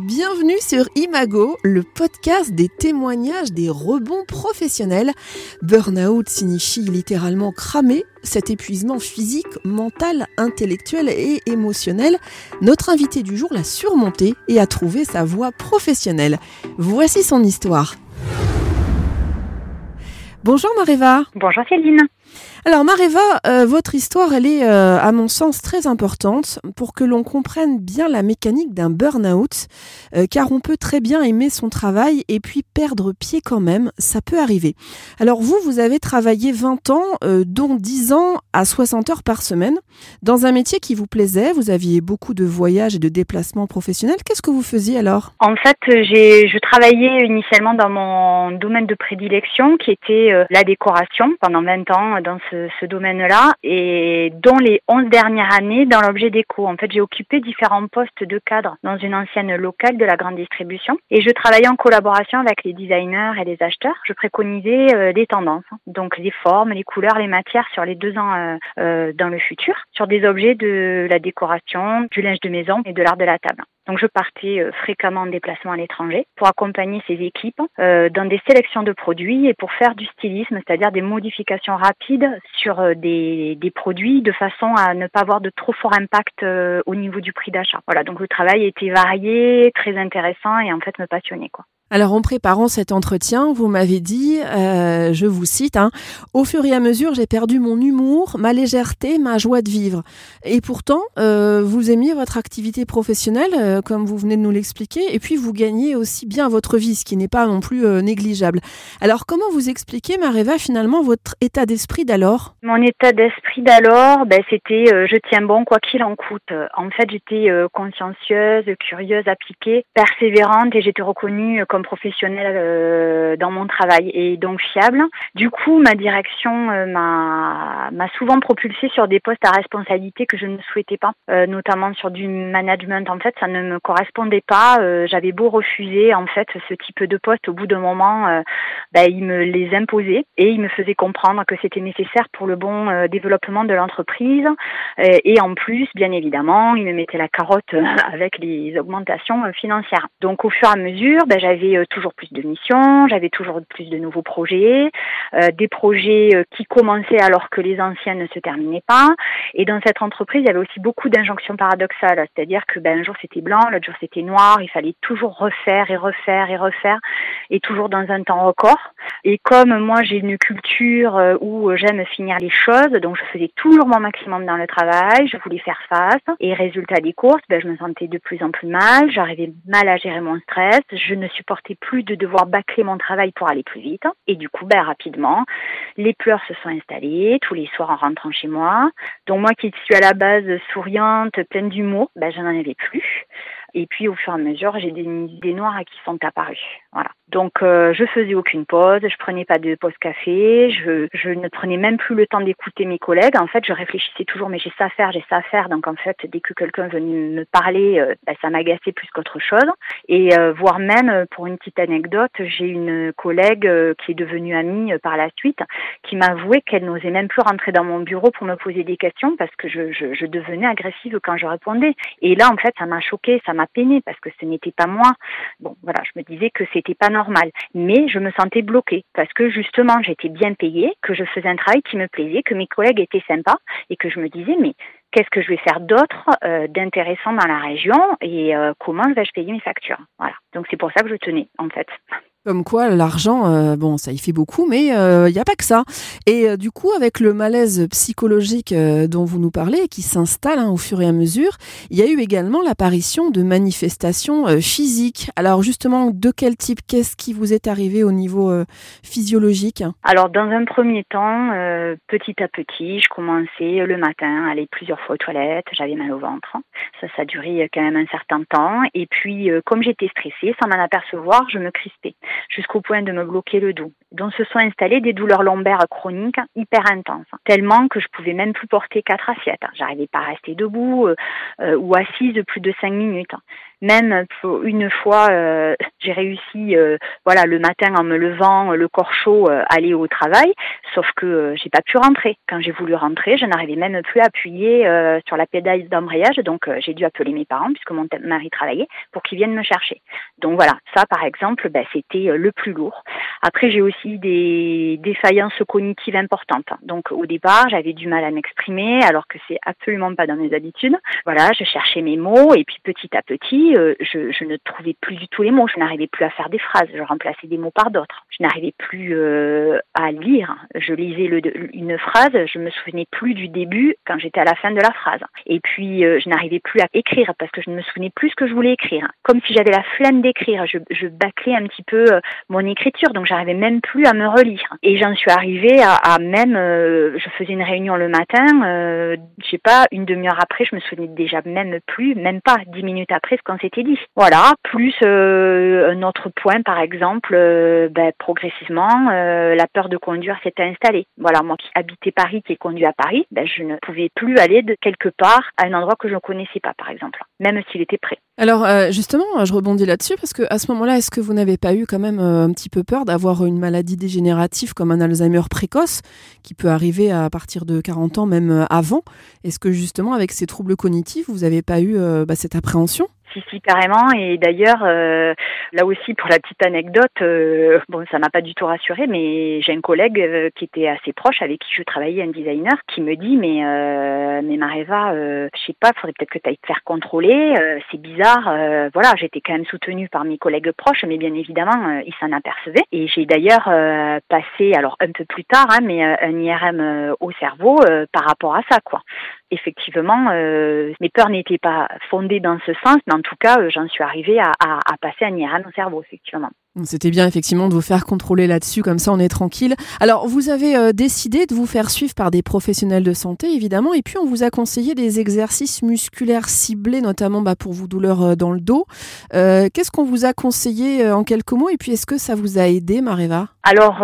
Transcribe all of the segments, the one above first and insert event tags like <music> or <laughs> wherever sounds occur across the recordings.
Bienvenue sur Imago, le podcast des témoignages des rebonds professionnels. Burnout signifie littéralement cramer, cet épuisement physique, mental, intellectuel et émotionnel. Notre invité du jour l'a surmonté et a trouvé sa voie professionnelle. Voici son histoire. Bonjour Maréva. Bonjour Céline. Alors Maréva, euh, votre histoire, elle est euh, à mon sens très importante pour que l'on comprenne bien la mécanique d'un burn-out, euh, car on peut très bien aimer son travail et puis perdre pied quand même, ça peut arriver. Alors vous, vous avez travaillé 20 ans, dont 10 ans à 60 heures par semaine, dans un métier qui vous plaisait, vous aviez beaucoup de voyages et de déplacements professionnels. Qu'est-ce que vous faisiez alors? En fait, j'ai, je travaillais initialement dans mon domaine de prédilection qui était la décoration pendant 20 ans dans ce ce, domaine-là et dont les 11 dernières années dans l'objet déco. En fait, j'ai occupé différents postes de cadre dans une ancienne locale de la grande distribution et je travaillais en collaboration avec les designers et les acheteurs. Je préconisais euh, des tendances, hein. donc les formes, les couleurs, les matières sur les deux ans euh, euh, dans le futur, sur des objets de la décoration, du linge de maison et de l'art de la table. Donc je partais euh, fréquemment en déplacement à l'étranger pour accompagner ces équipes euh, dans des sélections de produits et pour faire du stylisme, c'est-à-dire des modifications rapides sur euh, des, des, produits de façon à ne pas avoir de trop fort impact au niveau du prix d'achat. Voilà, donc le travail était varié, très intéressant et en fait me passionnait quoi. Alors en préparant cet entretien, vous m'avez dit, euh, je vous cite, hein, au fur et à mesure, j'ai perdu mon humour, ma légèreté, ma joie de vivre. Et pourtant, euh, vous aimiez votre activité professionnelle, euh, comme vous venez de nous l'expliquer, et puis vous gagnez aussi bien votre vie, ce qui n'est pas non plus négligeable. Alors comment vous expliquez, Maréva, finalement votre état d'esprit d'alors? Mon état d'esprit d'alors, ben, c'était je tiens bon quoi qu'il en coûte. En fait, j'étais consciencieuse, curieuse, appliquée, persévérante, et j'étais reconnue comme professionnel euh, dans mon travail et donc fiable. Du coup, ma direction euh, m'a souvent propulsée sur des postes à responsabilité que je ne souhaitais pas, euh, notamment sur du management. En fait, ça ne me correspondait pas. J'avais beau refuser en fait ce type de poste, au bout d'un moment, bah, il me les imposait et il me faisait comprendre que c'était nécessaire pour le bon développement de l'entreprise. et en plus, bien évidemment, il me mettait la carotte <laughs> avec les augmentations financières. Donc, au fur et à mesure, bah, j'avais euh, toujours plus de missions, j'avais toujours plus de nouveaux projets, euh, des projets euh, qui commençaient alors que les anciens ne se terminaient pas. Et dans cette entreprise, il y avait aussi beaucoup d'injonctions paradoxales, c'est-à-dire que ben, un jour c'était blanc, l'autre jour c'était noir, il fallait toujours refaire et refaire et refaire, et toujours dans un temps record. Et comme moi j'ai une culture où j'aime finir les choses, donc je faisais toujours mon maximum dans le travail, je voulais faire face. Et résultat des courses, ben, je me sentais de plus en plus mal, j'arrivais mal à gérer mon stress, je ne supportais plus de devoir bâcler mon travail pour aller plus vite. Et du coup, ben, rapidement, les pleurs se sont installées tous les soirs en rentrant chez moi. Donc moi qui suis à la base souriante, pleine d'humour, ben, je n'en avais plus. Et puis au fur et à mesure, j'ai des idées noires qui sont apparues. Voilà. Donc euh, je faisais aucune pause, je prenais pas de pause café, je, ne prenais même plus le temps d'écouter mes collègues. En fait, je réfléchissais toujours, mais j'ai ça à faire, j'ai ça à faire. Donc en fait, dès que quelqu'un venait me parler, euh, bah, ça m'agaçait plus qu'autre chose. Et euh, voire même, pour une petite anecdote, j'ai une collègue qui est devenue amie par la suite, qui m'a avoué qu'elle n'osait même plus rentrer dans mon bureau pour me poser des questions parce que je, je, devenais agressive quand je répondais. Et là, en fait, ça m'a choqué, ça m'a peiné parce que ce n'était pas moi. Bon, voilà, je me disais que c'était pas normal normal. Mais je me sentais bloquée parce que justement j'étais bien payée, que je faisais un travail qui me plaisait, que mes collègues étaient sympas et que je me disais mais qu'est-ce que je vais faire d'autre euh, d'intéressant dans la région et euh, comment vais-je payer mes factures? Voilà. Donc c'est pour ça que je tenais en fait. Comme quoi, l'argent, euh, bon, ça y fait beaucoup, mais il euh, n'y a pas que ça. Et euh, du coup, avec le malaise psychologique dont vous nous parlez, qui s'installe hein, au fur et à mesure, il y a eu également l'apparition de manifestations physiques. Alors justement, de quel type Qu'est-ce qui vous est arrivé au niveau physiologique? Alors, dans un premier temps, petit à petit, je commençais le matin à aller plusieurs fois aux toilettes, j'avais mal au ventre. Ça, ça a duré quand même un certain temps. Et puis, comme j'étais stressée, sans m'en apercevoir, je me crispais jusqu'au point de me bloquer le dos. Dont se sont installées des douleurs lombaires chroniques hyper intenses, tellement que je pouvais même plus porter quatre assiettes. J'arrivais pas à rester debout euh, ou assise plus de cinq minutes. Même une fois, euh, j'ai réussi, euh, voilà, le matin en me levant, le corps chaud, euh, aller au travail. Sauf que j'ai pas pu rentrer. Quand j'ai voulu rentrer, je n'arrivais même plus à appuyer sur la pédale d'embrayage. Donc j'ai dû appeler mes parents puisque mon mari travaillait pour qu'ils viennent me chercher. Donc voilà, ça par exemple, ben, c'était le plus lourd. Après, j'ai aussi des défaillances cognitives importantes. Donc au départ, j'avais du mal à m'exprimer alors que c'est absolument pas dans mes habitudes. Voilà, je cherchais mes mots et puis petit à petit, euh, je, ne trouvais plus du tout les mots. Je n'arrivais plus à faire des phrases. Je remplaçais des mots par d'autres. Je n'arrivais plus euh, à lire. Je lisais une phrase, je me souvenais plus du début quand j'étais à la fin de la phrase. Et puis, euh, je n'arrivais plus à écrire parce que je ne me souvenais plus ce que je voulais écrire. Comme si j'avais la flemme d'écrire. Je, je bâclais un petit peu mon écriture, donc j'arrivais même plus à me relire. Et j'en suis arrivée à, même, je faisais une réunion le matin, je sais pas, une demi-heure après, je me souvenais déjà même plus, même pas dix minutes après ce qu'on s'était dit. Voilà, plus euh, un autre point, par exemple, euh, ben, progressivement, euh, la peur de conduire s'était installée. Voilà, moi qui habitais Paris, qui ai conduit à Paris, ben, je ne pouvais plus aller de quelque part à un endroit que je ne connaissais pas, par exemple, même s'il était prêt. Alors justement, je rebondis là-dessus parce que à ce moment-là, est-ce que vous n'avez pas eu quand même un petit peu peur d'avoir une maladie dégénérative comme un Alzheimer précoce qui peut arriver à partir de 40 ans, même avant? Est-ce que justement, avec ces troubles cognitifs, vous n'avez pas eu bah, cette appréhension? Si, si, carrément. Et d'ailleurs, euh, là aussi, pour la petite anecdote, euh, bon, ça m'a pas du tout rassuré, mais j'ai un collègue euh, qui était assez proche, avec qui je travaillais, un designer, qui me dit, mais, mais Mareva, je sais pas, faudrait peut-être que tu ailles te faire contrôler, c'est bizarre. voilà, j'étais quand même soutenue par mes collègues proches, mais bien évidemment, ils s'en apercevaient. Et j'ai d'ailleurs passé, alors un peu plus tard, hein, mais un IRM au cerveau par rapport à ça, quoi effectivement, euh, mes peurs n'étaient pas fondées dans ce sens, mais en tout cas, euh, j'en suis arrivée à, passer un IRM au cerveau, effectivement. C'était bien effectivement de vous faire contrôler là-dessus, comme ça on est tranquille. Alors vous avez euh, décidé de vous faire suivre par des professionnels de santé évidemment, et puis on vous a conseillé des exercices musculaires ciblés, notamment bah, pour vos douleurs dans le dos. Qu'est-ce qu'on vous a conseillé en quelques mots, et puis est-ce que ça vous a aidé, Mareva? Alors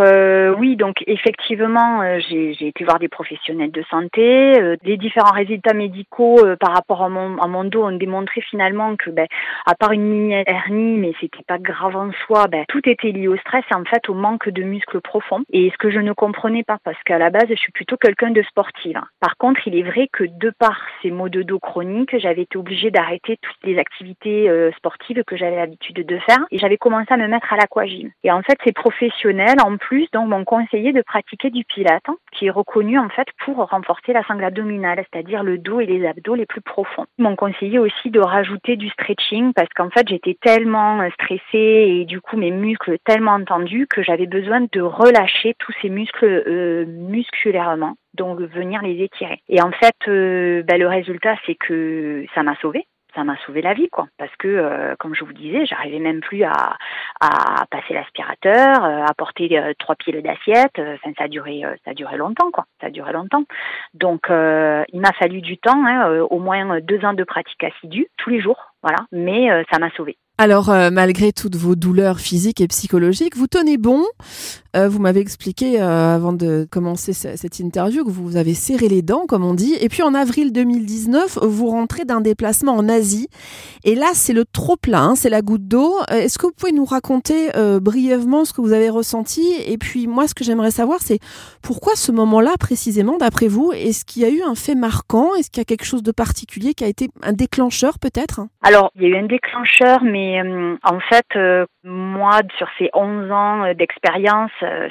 oui, donc effectivement j'ai été voir des professionnels de santé, les différents résultats médicaux euh, par rapport à mon, à mon dos ont démontré finalement que, ben, à part une mini hernie, mais c'était pas grave en soi, ben, tout était lié au stress en fait au manque de muscles profonds. Et ce que je ne comprenais pas, parce qu'à la base, je suis plutôt quelqu'un de sportif. Par contre, il est vrai que de par ces maux de dos chroniques, j'avais été obligée d'arrêter toutes les activités euh, sportives que j'avais l'habitude de faire et j'avais commencé à me mettre à l'aquagym. Et en fait, ces professionnels, en plus, m'ont conseillé de pratiquer du pilate, qui est reconnu en fait pour renforcer la sangle abdominale, c'est-à-dire dire le dos et les abdos les plus profonds. Ils m'ont conseillé aussi de rajouter du stretching parce qu'en fait j'étais tellement euh, stressée et du coup mes muscles tellement tendus que j'avais besoin de relâcher tous ces muscles euh, musculairement donc venir les étirer. Et en fait, euh, ben, le résultat, c'est que ça m'a sauvée ça m'a sauvé la vie, quoi. Parce que, euh, comme je vous disais, j'arrivais même plus à, passer l'aspirateur, à porter trois pieds d'assiette. Ça a duré, ça a duré longtemps, quoi. Ça a duré longtemps. Donc, il m'a fallu du temps, hein, au moins deux ans de pratique assidue, tous les jours, voilà. Mais ça m'a sauvé. Alors, euh, malgré toutes vos douleurs physiques et psychologiques, vous tenez bon. Euh, vous m'avez expliqué euh, avant de commencer cette interview que vous avez serré les dents, comme on dit. Et puis en avril 2019, vous rentrez d'un déplacement en Asie. Et là, c'est le trop plein, hein, c'est la goutte d'eau. Est-ce que vous pouvez nous raconter brièvement ce que vous avez ressenti? Et puis moi, ce que j'aimerais savoir, c'est pourquoi ce moment-là précisément, d'après vous? Est-ce qu'il y a eu un fait marquant? Est-ce qu'il y a quelque chose de particulier qui a été un déclencheur peut-être? Alors, il y a eu un déclencheur, mais euh, en fait, euh, moi, sur ces 11 ans euh, d'expérience,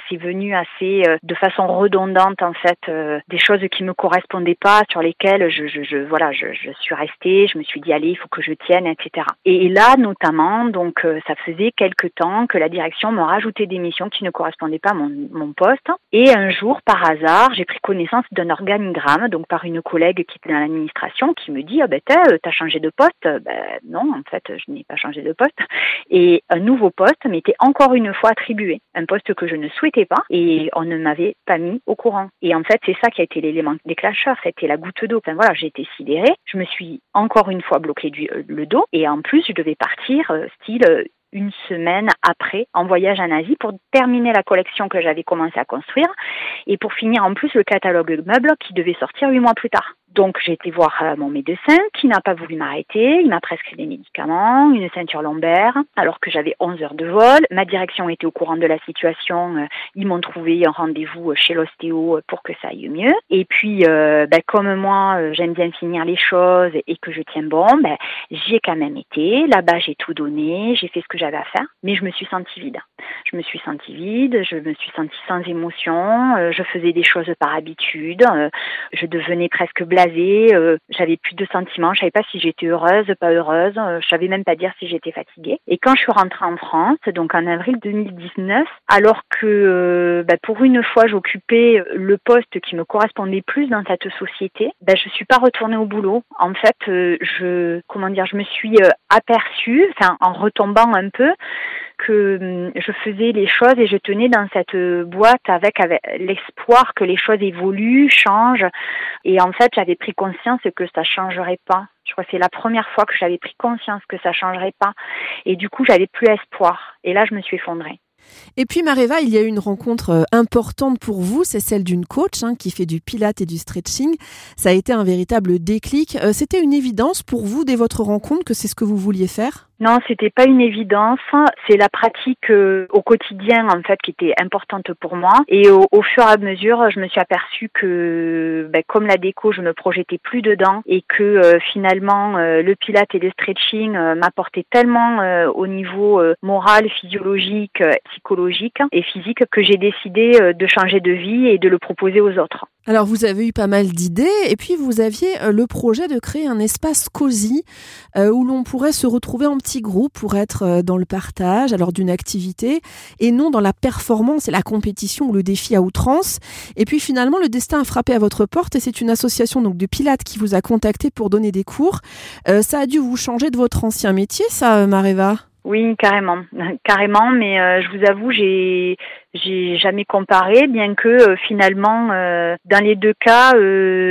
c'est venu assez de façon redondante, en fait, des choses qui me correspondaient pas, sur lesquelles je, voilà, je, suis restée, je me suis dit, allez, il faut que je tienne, etc. Et, là, notamment, donc, ça faisait quelque temps que la direction me rajoutait des missions qui ne correspondaient pas à mon, mon poste. Et un jour, par hasard, j'ai pris connaissance d'un organigramme, donc par une collègue qui était dans l'administration, qui me dit, ah ben, t'as changé de poste? Ben, non, en fait, je n'ai pas changé de poste et un nouveau poste m'était encore une fois attribué, un poste que je ne souhaitais pas et on ne m'avait pas mis au courant. Et en fait, c'est ça qui a été l'élément déclencheur, c'était la goutte d'eau. Enfin voilà, j'ai été sidérée, je me suis encore une fois bloqué du, euh, le dos et en plus, je devais partir euh, style euh, une semaine après en voyage en Asie pour terminer la collection que j'avais commencé à construire et pour finir en plus le catalogue meuble qui devait sortir huit mois plus tard. Donc j'ai été voir euh, mon médecin qui n'a pas voulu m'arrêter. Il m'a prescrit des médicaments, une ceinture lombaire, alors que j'avais 11 heures de vol. Ma direction était au courant de la situation. Euh, ils m'ont trouvé un rendez-vous chez l'ostéo pour que ça aille mieux. Et puis, euh, ben, comme moi, j'aime bien finir les choses et que je tiens bon, ben, j'y ai quand même été. Là-bas, j'ai tout donné, j'ai fait ce que j'avais à faire, mais je me suis sentie vide. Je me suis sentie vide, je me suis sentie sans émotion, je faisais des choses par habitude, je devenais presque euh, j'avais plus de sentiments, je savais pas si j'étais heureuse, pas heureuse, euh, je savais même pas dire si j'étais fatiguée. Et quand je suis rentrée en France, donc en avril 2019, alors que euh, bah, pour une fois j'occupais le poste qui me correspondait plus dans cette société, bah, je suis pas retournée au boulot. En fait, je comment dire, je me suis aperçue, en retombant un peu, que hum, je faisais les choses et je tenais dans cette boîte avec, l'espoir que les choses évoluent, changent. Et en fait, j'avais pris conscience que ça changerait pas. Je crois que c'est la première fois que j'avais pris conscience que ça changerait pas. Et du coup, j'avais plus espoir. Et là, je me suis effondrée. Et puis Mareva, il y a une rencontre euh, importante pour vous, c'est celle d'une coach hein, qui fait du pilate et du stretching. Ça a été un véritable déclic. Euh, c'était une évidence pour vous dès votre rencontre que c'est ce que vous vouliez faire? Non, c'était pas une évidence. C'est la pratique euh, au quotidien en fait qui était importante pour moi. Et au, fur et à mesure, je me suis aperçue que, ben, comme la déco, je me projetais plus dedans et que euh, finalement euh, le pilate et le stretching m'apportaient tellement au niveau moral, physiologique, psychologique et physique que j'ai décidé de changer de vie et de le proposer aux autres. Alors vous avez eu pas mal d'idées et puis vous aviez le projet de créer un espace cosy où l'on pourrait se retrouver en petit groupe pour être euh, dans le partage alors d'une activité et non dans la performance et la compétition ou le défi à outrance. Et puis finalement, le destin a frappé à votre porte et c'est une association donc de pilates qui vous a contacté pour donner des cours. Euh, ça a dû vous changer de votre ancien métier, ça, Mareva? Oui, carrément, <laughs> carrément. Mais euh, je vous avoue, j'ai j'ai jamais comparé, bien que euh, finalement, euh, dans les deux cas,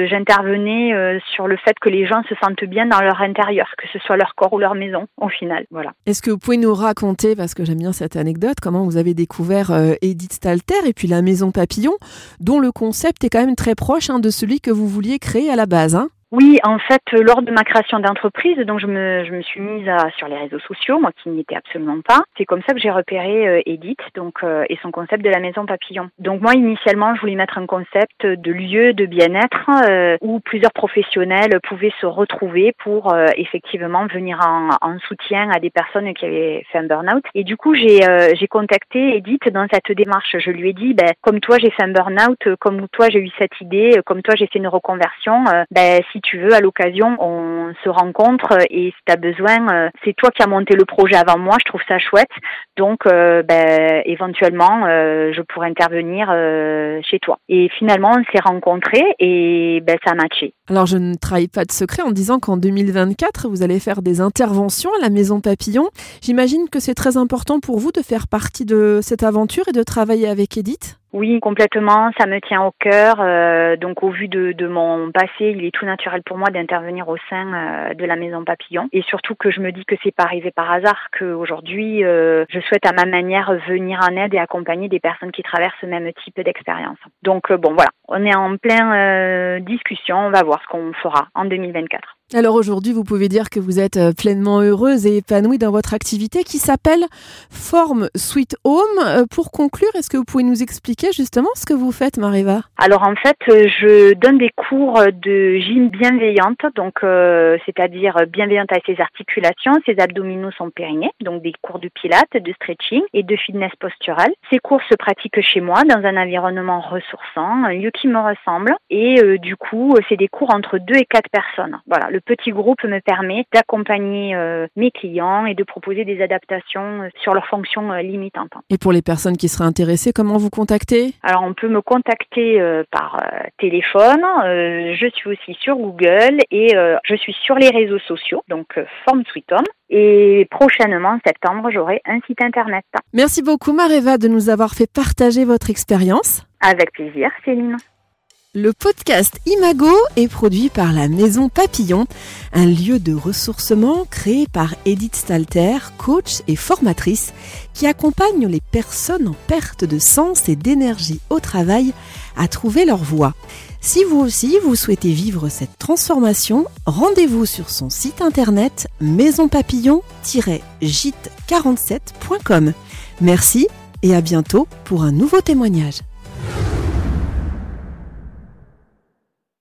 j'intervenais sur le fait que les gens se sentent bien dans leur intérieur, que ce soit leur corps ou leur maison, au final. Voilà. Est-ce que vous pouvez nous raconter, parce que j'aime bien cette anecdote, comment vous avez découvert Edith Stalter et puis la Maison Papillon, dont le concept est quand même très proche hein, de celui que vous vouliez créer à la base. Hein? Oui, en fait, lors de ma création d'entreprise, donc je me, je me suis mise à, sur les réseaux sociaux, moi qui n'y étais absolument pas. C'est comme ça que j'ai repéré euh, Edith, donc euh, et son concept de la maison papillon. Donc moi, initialement, je voulais mettre un concept de lieu de bien-être euh, où plusieurs professionnels pouvaient se retrouver pour effectivement venir en, en, soutien à des personnes qui avaient fait un burn-out. Et du coup, j'ai j'ai contacté Edith dans cette démarche. Je lui ai dit, ben, comme toi, j'ai fait un burn-out, comme toi, j'ai eu cette idée, comme toi, j'ai fait une reconversion. Ben, tu veux, à l'occasion, on se rencontre et si tu as besoin, euh, c'est toi qui as monté le projet avant moi, je trouve ça chouette. Donc, euh, ben, éventuellement, euh, je pourrais intervenir chez toi. Et finalement, on s'est rencontrés et ben, ça a matché. Alors, je ne trahis pas de secret en disant qu'en 2024, vous allez faire des interventions à la Maison Papillon. J'imagine que c'est très important pour vous de faire partie de cette aventure et de travailler avec Edith oui, complètement. Ça me tient au cœur. Euh, donc, au vu de, mon passé, il est tout naturel pour moi d'intervenir au sein euh, de la Maison Papillon. Et surtout que je me dis que c'est pas arrivé par hasard qu'aujourd'hui, euh, je souhaite à ma manière venir en aide et accompagner des personnes qui traversent ce même type d'expérience. Donc, bon, voilà, on est en plein discussion. On va voir ce qu'on fera en 2024. Alors aujourd'hui, vous pouvez dire que vous êtes euh, pleinement heureuse et épanouie dans votre activité qui s'appelle Forme Sweet Home. Euh, pour conclure, est-ce que vous pouvez nous expliquer justement ce que vous faites, Mariva Alors en fait, euh, je donne des cours de gym bienveillante, donc c'est-à-dire bienveillante avec ses articulations, ses abdominaux sont périnés, donc des cours de pilates, de stretching et de fitness postural. Ces cours se pratiquent chez moi dans un environnement ressourçant, un lieu qui me ressemble et du coup, c'est des cours entre deux et quatre personnes. Voilà le petit groupe me permet d'accompagner euh, mes clients et de proposer des adaptations euh, sur leurs fonctions euh, limitantes. Et pour les personnes qui seraient intéressées, comment vous contacter? Alors on peut me contacter par téléphone. je suis aussi sur Google et je suis sur les réseaux sociaux, donc Forme Sweet Home. Et prochainement, en septembre, j'aurai un site internet. Merci beaucoup Mareva de nous avoir fait partager votre expérience. Avec plaisir, Céline. Le podcast Imago est produit par la Maison Papillon, un lieu de ressourcement créé par Edith Stalter, coach et formatrice, qui accompagne les personnes en perte de sens et d'énergie au travail à trouver leur voie. Si vous aussi vous souhaitez vivre cette transformation, rendez-vous sur son site internet maisonpapillon-gite47.com. Merci et à bientôt pour un nouveau témoignage.